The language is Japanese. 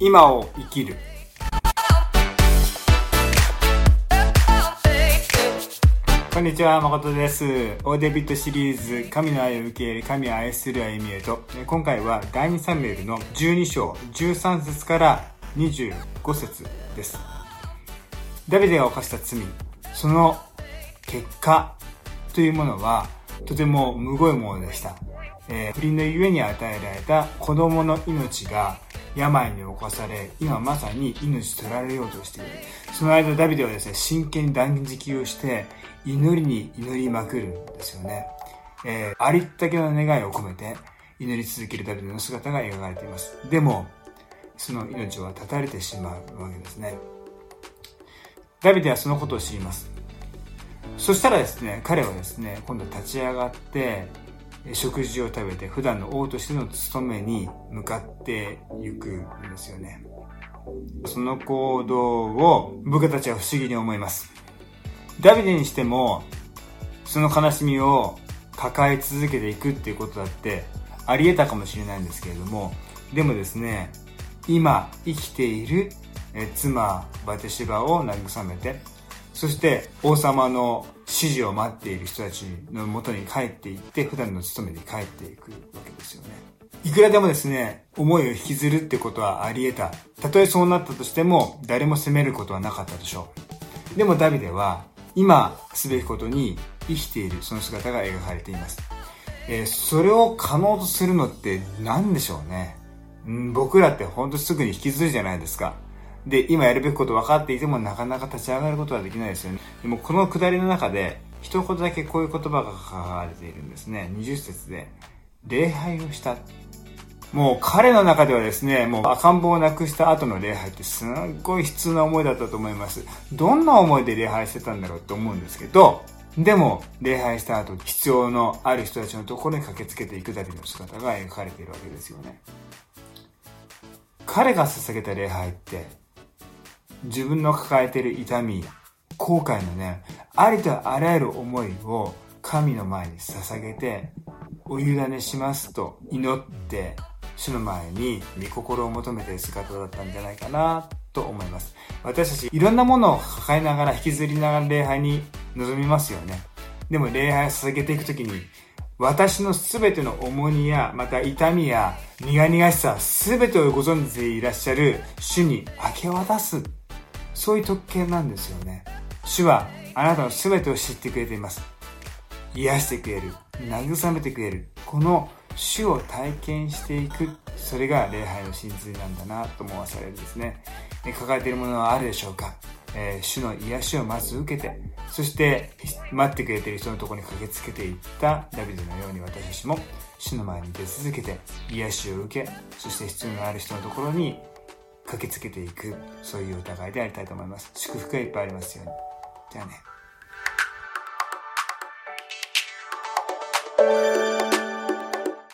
今を生きるこんにちは、誠です。オーデビットシリーズ、神の愛を受け入れ、神を愛する歩みへと、今回は第2サムエルの12章、13節から25節です。ダビデが犯した罪、その結果というものは、とてもむごいものでした。えー、不倫のゆえに与えられた子供の命が病に侵され、今まさに命取られようとしている。その間、ダビデはですね、真剣に断食をして、祈りに祈りまくるんですよね。えー、ありったけの願いを込めて、祈り続けるダビデの姿が描かれています。でも、その命は絶たれてしまうわけですね。ダビデはそのことを知ります。そしたらですね、彼はですね、今度立ち上がって、食事を食べて普段の王としての務めに向かっていくんですよね。その行動を僕たちは不思議に思います。ダビデにしても、その悲しみを抱え続けていくっていうことだってあり得たかもしれないんですけれども、でもですね、今生きている妻バテシバを慰めて、そして王様の指示を待っている人たちのもとに帰っていって、普段の務めに帰っていくわけですよね。いくらでもですね、思いを引きずるってことはあり得た。たとえそうなったとしても、誰も責めることはなかったでしょう。でもダビデは、今すべきことに生きているその姿が描かれています。えー、それを可能とするのって何でしょうね。ん僕らってほんとすぐに引きずるじゃないですか。で、今やるべきこと分かっていてもなかなか立ち上がることはできないですよね。でもこのくだりの中で、一言だけこういう言葉が書かれているんですね。20節で、礼拝をした。もう彼の中ではですね、もう赤ん坊を亡くした後の礼拝ってすっごい悲痛な思いだったと思います。どんな思いで礼拝してたんだろうって思うんですけど、でも、礼拝した後、必要のある人たちのところに駆けつけていくだけの姿が描かれているわけですよね。彼が捧げた礼拝って、自分の抱えている痛み、後悔のね、ありとあらゆる思いを神の前に捧げて、お委ねしますと祈って、主の前に御心を求めている姿だったんじゃないかなと思います。私たちいろんなものを抱えながら引きずりながら礼拝に臨みますよね。でも礼拝を捧げていくときに、私のすべての重荷や、また痛みや苦々しさ、すべてをご存知でいらっしゃる主に明け渡すそういう特権なんですよね。主はあなたの全てを知ってくれています。癒してくれる。慰めてくれる。この主を体験していく。それが礼拝の真髄なんだなと思わされるんですね。抱えているものはあるでしょうかえー、主の癒しをまず受けて、そして待ってくれている人のところに駆けつけていったダビデのように私たちも主の前に出続けて癒しを受け、そして必要のある人のところに駆けつけていく、そういう疑いでありたいと思います。祝福がいっぱいありますように。じゃあね。